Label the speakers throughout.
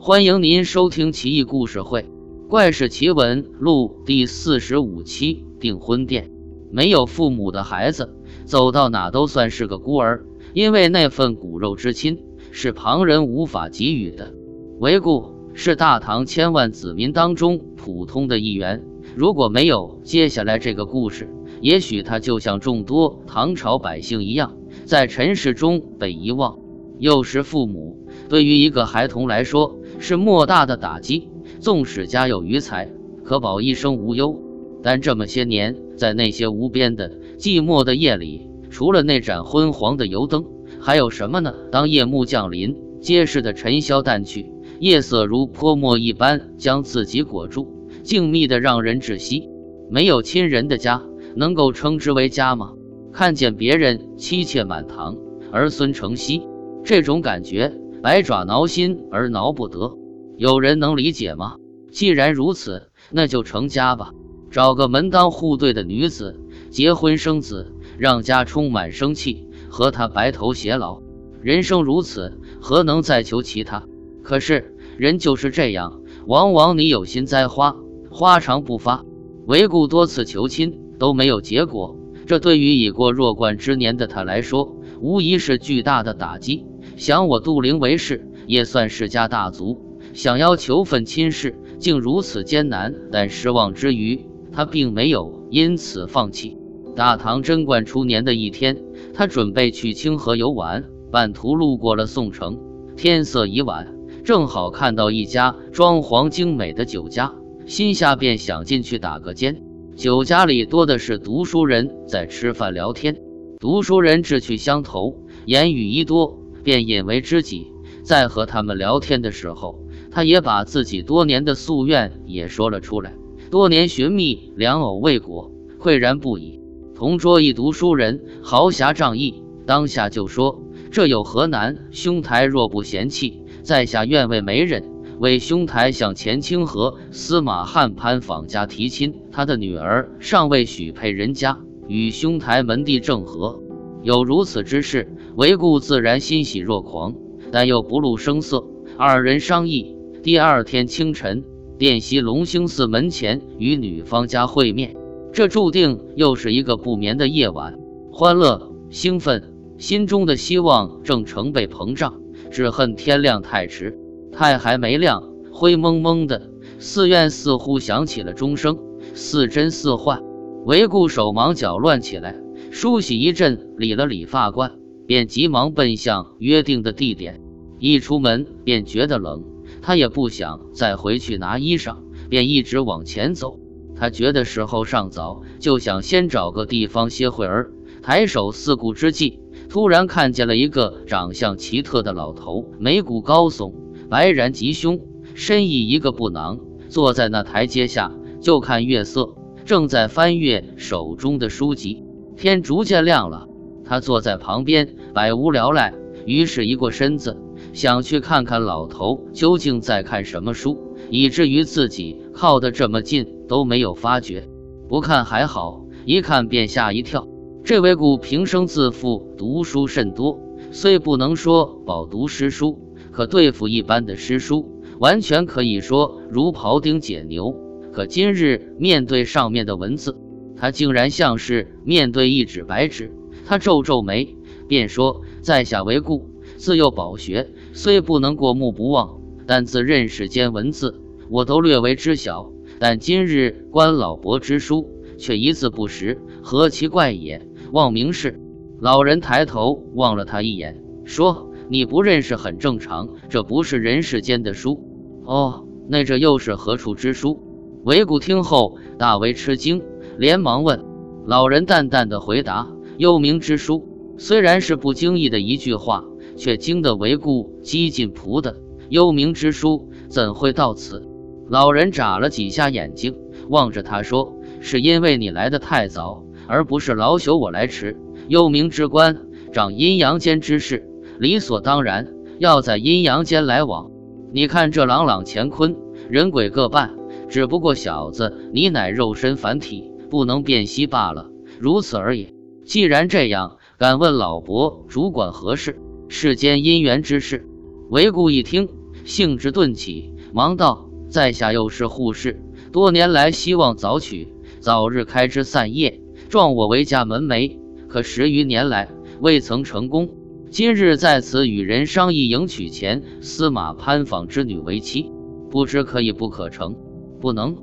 Speaker 1: 欢迎您收听《奇异故事会·怪事奇闻录》第四十五期订婚店。没有父母的孩子，走到哪都算是个孤儿，因为那份骨肉之亲是旁人无法给予的。韦固是大唐千万子民当中普通的一员，如果没有接下来这个故事，也许他就像众多唐朝百姓一样，在尘世中被遗忘。幼时父母对于一个孩童来说，是莫大的打击。纵使家有余财，可保一生无忧，但这么些年，在那些无边的寂寞的夜里，除了那盏昏黄的油灯，还有什么呢？当夜幕降临，街市的尘嚣淡去，夜色如泼墨一般将自己裹住，静谧的让人窒息。没有亲人的家，能够称之为家吗？看见别人妻妾满堂，儿孙成溪，这种感觉。百爪挠心而挠不得，有人能理解吗？既然如此，那就成家吧，找个门当户对的女子，结婚生子，让家充满生气，和他白头偕老。人生如此，何能再求其他？可是人就是这样，往往你有心栽花，花常不发。韦固多次求亲都没有结果，这对于已过弱冠之年的他来说，无疑是巨大的打击。想我杜陵为氏，也算世家大族，想要求份亲事，竟如此艰难。但失望之余，他并没有因此放弃。大唐贞观初年的一天，他准备去清河游玩，半途路过了宋城，天色已晚，正好看到一家装潢精美的酒家，心下便想进去打个尖。酒家里多的是读书人在吃饭聊天，读书人志趣相投，言语一多。便引为知己，在和他们聊天的时候，他也把自己多年的夙愿也说了出来。多年寻觅良偶未果，喟然不已。同桌一读书人豪侠仗义，当下就说：“这有何难？兄台若不嫌弃，在下愿为媒人，为兄台向前清河司马汉潘访家提亲。他的女儿尚未许配人家，与兄台门第正合。有如此之事。”韦固自然欣喜若狂，但又不露声色。二人商议，第二天清晨殿西龙兴寺门前与女方家会面。这注定又是一个不眠的夜晚，欢乐、兴奋，心中的希望正成倍膨胀。只恨天亮太迟，太还没亮，灰蒙蒙的，寺院似乎响起了钟声，似真似幻。韦固手忙脚乱起来，梳洗一阵，理了理发冠。便急忙奔向约定的地点，一出门便觉得冷，他也不想再回去拿衣裳，便一直往前走。他觉得时候尚早，就想先找个地方歇会儿。抬手四顾之际，突然看见了一个长相奇特的老头，眉骨高耸，白髯及胸，身倚一个布囊，坐在那台阶下，就看月色，正在翻阅手中的书籍。天逐渐亮了。他坐在旁边，百无聊赖，于是一过身子，想去看看老头究竟在看什么书，以至于自己靠得这么近都没有发觉。不看还好，一看便吓一跳。这位故平生自负，读书甚多，虽不能说饱读诗书，可对付一般的诗书，完全可以说如庖丁解牛。可今日面对上面的文字，他竟然像是面对一纸白纸。他皱皱眉，便说：“在下为故，自幼饱学，虽不能过目不忘，但自认识间文字，我都略为知晓。但今日观老伯之书，却一字不识，何其怪也！望明示。”老人抬头望了他一眼，说：“你不认识很正常，这不是人世间的书。哦，那这又是何处之书？”韦固听后大为吃惊，连忙问。老人淡淡的回答。幽冥之书虽然是不经意的一句话，却惊得韦固几近仆的。幽冥之书怎会到此？老人眨了几下眼睛，望着他说：“是因为你来的太早，而不是老朽我来迟。幽冥之官掌阴阳间之事，理所当然要在阴阳间来往。你看这朗朗乾坤，人鬼各半，只不过小子你乃肉身凡体，不能辨析罢了，如此而已。”既然这样，敢问老伯主管何事？世间姻缘之事。韦固一听，兴致顿起，忙道：“在下又是护士，多年来希望早娶，早日开枝散叶，壮我为家门楣。可十余年来未曾成功，今日在此与人商议迎娶前司马潘坊之女为妻，不知可以不可成？不能。”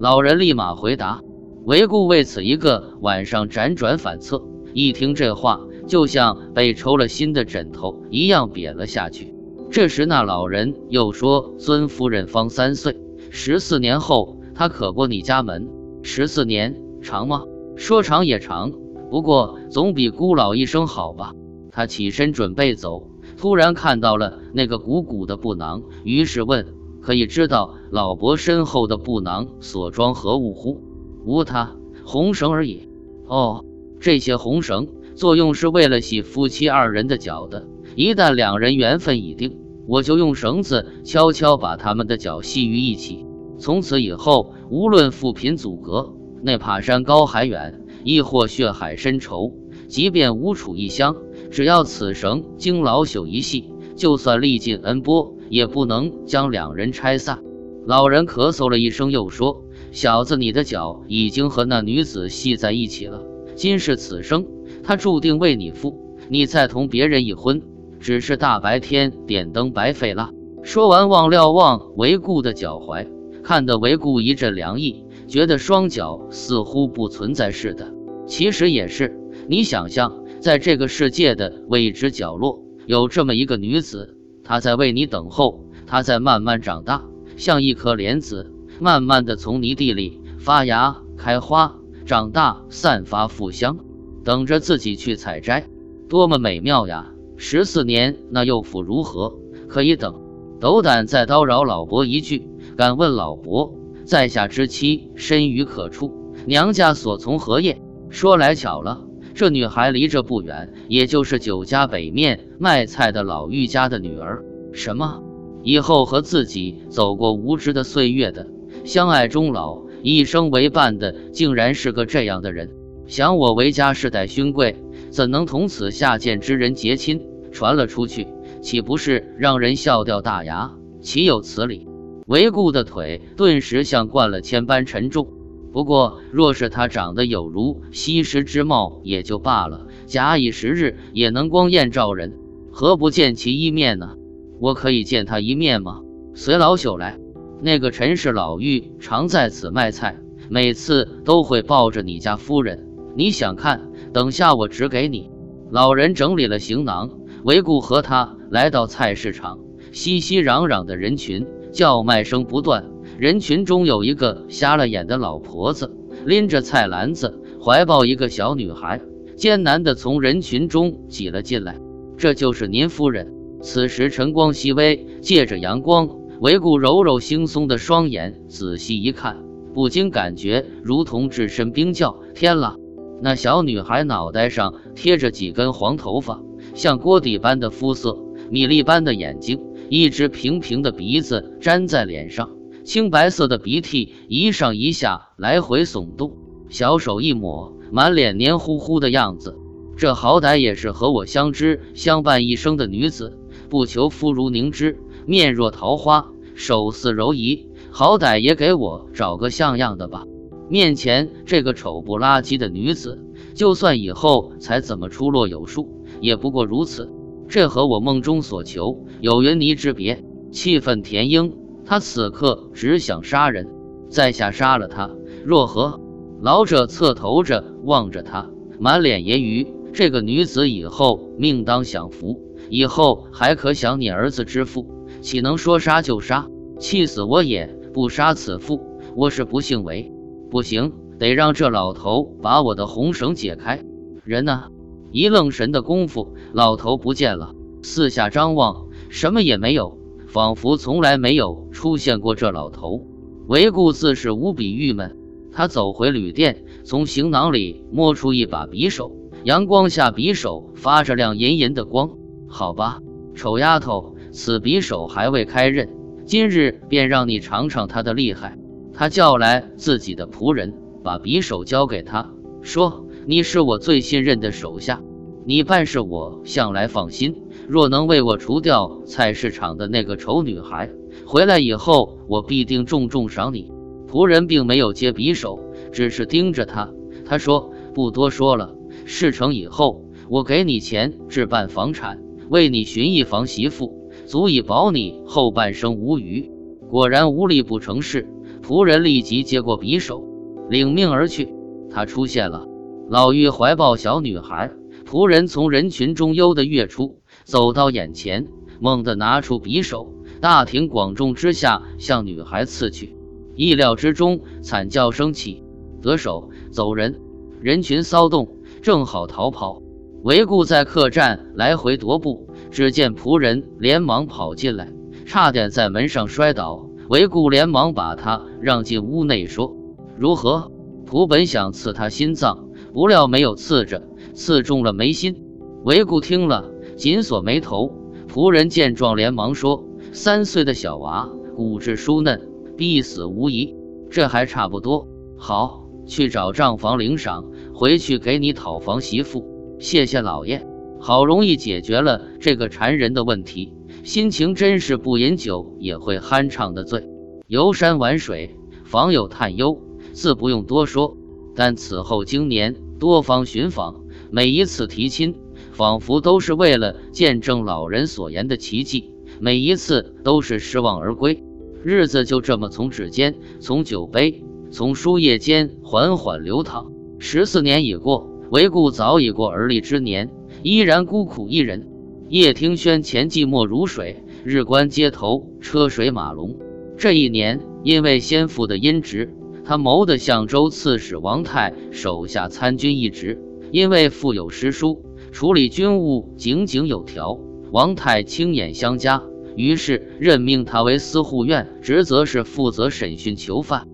Speaker 1: 老人立马回答。韦固为此一个晚上辗转反侧，一听这话，就像被抽了心的枕头一样瘪了下去。这时，那老人又说：“尊夫人方三岁，十四年后她可过你家门。十四年长吗？说长也长，不过总比孤老一生好吧。”他起身准备走，突然看到了那个鼓鼓的布囊，于是问：“可以知道老伯身后的布囊所装何物乎？”无他，红绳而已。哦，这些红绳作用是为了系夫妻二人的脚的。一旦两人缘分已定，我就用绳子悄悄把他们的脚系于一起。从此以后，无论富贫阻隔，那怕山高海远，亦或血海深仇，即便无处异乡，只要此绳经老朽一系，就算历尽恩波，也不能将两人拆散。老人咳嗽了一声，又说。小子，你的脚已经和那女子系在一起了。今世此生，她注定为你负。你再同别人一婚，只是大白天点灯白费了。说完，望了望维固的脚踝，看得维固一阵凉意，觉得双脚似乎不存在似的。其实也是，你想象，在这个世界的未知角落，有这么一个女子，她在为你等候，她在慢慢长大，像一颗莲子。慢慢的从泥地里发芽、开花、长大，散发馥香，等着自己去采摘，多么美妙呀！十四年，那又复如何？可以等。斗胆再叨扰老伯一句，敢问老伯，在下之妻身于何处？娘家所从何业？说来巧了，这女孩离这不远，也就是酒家北面卖菜的老玉家的女儿。什么？以后和自己走过无知的岁月的？相爱终老，一生为伴的，竟然是个这样的人。想我韦家世代勋贵，怎能同此下贱之人结亲？传了出去，岂不是让人笑掉大牙？岂有此理！韦固的腿顿时像灌了铅般沉重。不过，若是他长得有如西施之貌，也就罢了。假以时日，也能光艳照人，何不见其一面呢？我可以见他一面吗？随老朽来。那个陈氏老妪常在此卖菜，每次都会抱着你家夫人。你想看？等下我指给你。老人整理了行囊，维固和他来到菜市场，熙熙攘攘的人群，叫卖声不断。人群中有一个瞎了眼的老婆子，拎着菜篮子，怀抱一个小女孩，艰难地从人群中挤了进来。这就是您夫人。此时晨光熹微，借着阳光。维固柔柔惺忪的双眼，仔细一看，不禁感觉如同置身冰窖。天啦！那小女孩脑袋上贴着几根黄头发，像锅底般的肤色，米粒般的眼睛，一只平平的鼻子粘在脸上，青白色的鼻涕一上一下来回耸动，小手一抹，满脸黏糊糊的样子。这好歹也是和我相知相伴一生的女子，不求肤如凝脂。面若桃花，手似柔夷，好歹也给我找个像样的吧。面前这个丑不拉几的女子，就算以后才怎么出落有数，也不过如此。这和我梦中所求有云泥之别。气愤田英，他此刻只想杀人，在下杀了他，若何？老者侧头着望着他，满脸揶揄。这个女子以后命当享福，以后还可享你儿子之福。岂能说杀就杀？气死我也不杀此妇！我是不姓韦，不行，得让这老头把我的红绳解开。人呢？一愣神的功夫，老头不见了。四下张望，什么也没有，仿佛从来没有出现过这老头。韦固自是无比郁闷。他走回旅店，从行囊里摸出一把匕首，阳光下匕首发着亮银银的光。好吧，丑丫头。此匕首还未开刃，今日便让你尝尝它的厉害。他叫来自己的仆人，把匕首交给他，说：“你是我最信任的手下，你办事我向来放心。若能为我除掉菜市场的那个丑女孩，回来以后我必定重重赏你。”仆人并没有接匕首，只是盯着他。他说：“不多说了，事成以后，我给你钱置办房产，为你寻一房媳妇，足以保你后半生无虞。”果然无力不成事，仆人立即接过匕首，领命而去。他出现了，老妪怀抱小女孩，仆人从人群中悠地跃出，走到眼前，猛地拿出匕首，大庭广众之下向女孩刺去。意料之中，惨叫声起，得手走人，人群骚动，正好逃跑。韦固在客栈来回踱步，只见仆人连忙跑进来，差点在门上摔倒。韦固连忙把他让进屋内，说：“如何？”仆本想刺他心脏，不料没有刺着，刺中了眉心。韦固听了，紧锁眉头。仆人见状，连忙说：“三岁的小娃，骨质疏嫩。”必死无疑，这还差不多。好，去找账房领赏，回去给你讨房媳妇。谢谢老爷，好容易解决了这个缠人的问题，心情真是不饮酒也会酣畅的醉。游山玩水，访友探幽，自不用多说。但此后经年多方寻访，每一次提亲，仿佛都是为了见证老人所言的奇迹，每一次都是失望而归。日子就这么从指尖，从酒杯，从书页间缓缓流淌。十四年已过，韦固早已过而立之年，依然孤苦一人。叶听轩前寂寞如水，日观街头车水马龙。这一年，因为先父的阴职，他谋得相州刺史王泰手下参军一职。因为腹有诗书，处理军务井井有条，王泰亲眼相加。于是任命他为司护院，职责是负责审讯囚犯。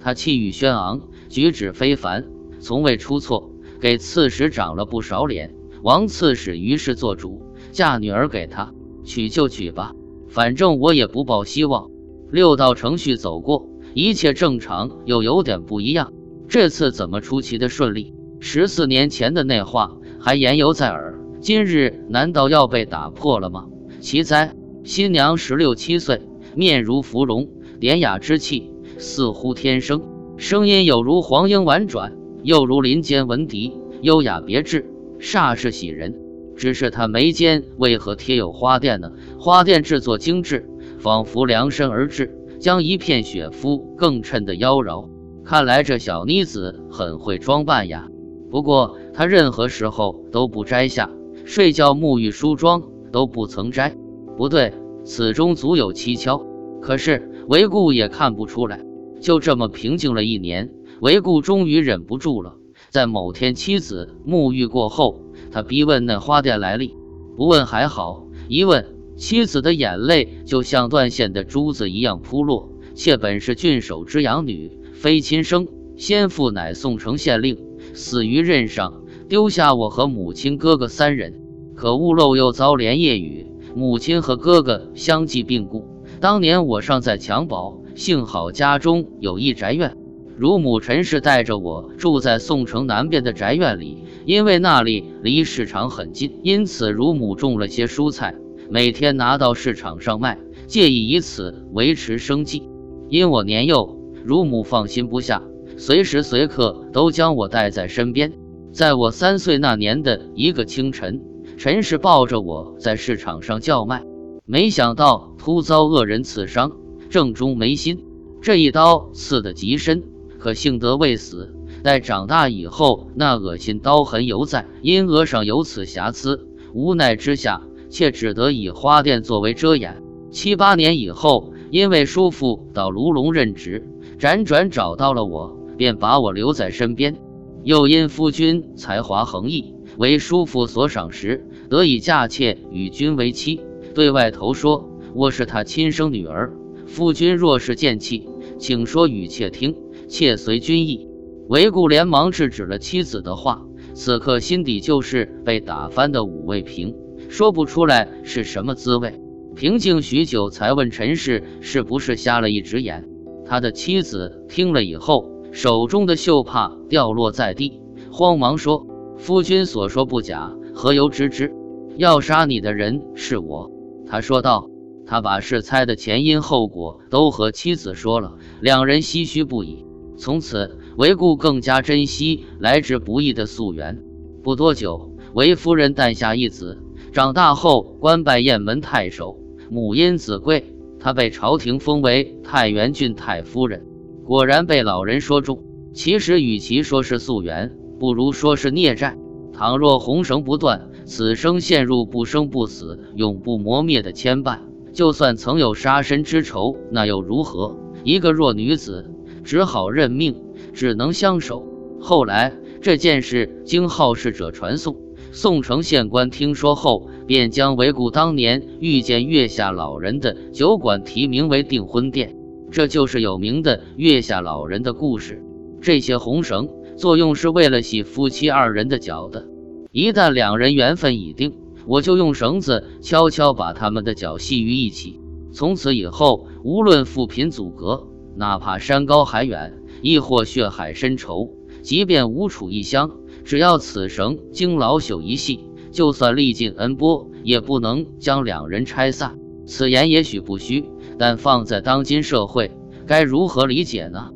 Speaker 1: 他气宇轩昂，举止非凡，从未出错，给刺史长了不少脸。王刺史于是做主，嫁女儿给他，娶就娶吧，反正我也不抱希望。六道程序走过，一切正常，又有点不一样。这次怎么出奇的顺利？十四年前的那话还言犹在耳，今日难道要被打破了吗？奇哉！新娘十六七岁，面如芙蓉，典雅之气似乎天生，声音有如黄莺婉转，又如林间闻笛，优雅别致，煞是喜人。只是她眉间为何贴有花钿呢？花钿制作精致，仿佛量身而制，将一片雪肤更衬得妖娆。看来这小妮子很会装扮呀。不过她任何时候都不摘下，睡觉、沐浴、梳妆。都不曾摘，不对，此中足有蹊跷。可是韦固也看不出来。就这么平静了一年，韦固终于忍不住了。在某天妻子沐浴过后，他逼问那花店来历。不问还好，一问，妻子的眼泪就像断线的珠子一样扑落。妾本是郡守之养女，非亲生，先父乃宋城县令，死于任上，丢下我和母亲、哥哥三人。可屋漏又遭连夜雨，母亲和哥哥相继病故。当年我尚在襁褓，幸好家中有一宅院，乳母陈氏带着我住在宋城南边的宅院里，因为那里离市场很近，因此乳母种了些蔬菜，每天拿到市场上卖，借以以此维持生计。因我年幼，乳母放心不下，随时随刻都将我带在身边。在我三岁那年的一个清晨。陈氏抱着我在市场上叫卖，没想到突遭恶人刺伤，正中眉心。这一刀刺得极深，可幸得未死。待长大以后，那恶心刀痕犹在，因额上有此瑕疵，无奈之下，却只得以花钿作为遮掩。七八年以后，因为叔父到卢龙任职，辗转找到了我，便把我留在身边。又因夫君才华横溢。为叔父所赏识，得以嫁妾与君为妻。对外头说我是他亲生女儿。夫君若是见气，请说与妾听，妾随君意。韦固连忙制止了妻子的话，此刻心底就是被打翻的五味瓶，说不出来是什么滋味。平静许久，才问陈氏是不是瞎了一只眼。他的妻子听了以后，手中的绣帕掉落在地，慌忙说。夫君所说不假，何由知之？要杀你的人是我。”他说道。他把事猜的前因后果都和妻子说了，两人唏嘘不已。从此，韦固更加珍惜来之不易的素媛。不多久，韦夫人诞下一子，长大后官拜雁门太守，母因子贵。他被朝廷封为太原郡太夫人。果然被老人说中。其实，与其说是素媛，不如说是孽债。倘若红绳不断，此生陷入不生不死、永不磨灭的牵绊。就算曾有杀身之仇，那又如何？一个弱女子，只好认命，只能相守。后来这件事经好事者传颂，宋城县官听说后，便将韦固当年遇见月下老人的酒馆题名为订婚殿，这就是有名的月下老人的故事。这些红绳作用是为了系夫妻二人的脚的，一旦两人缘分已定。我就用绳子悄悄把他们的脚系于一起，从此以后，无论富贫阻隔，哪怕山高海远，亦或血海深仇，即便无处异乡，只要此绳经老朽一系，就算历尽恩波，也不能将两人拆散。此言也许不虚，但放在当今社会，该如何理解呢？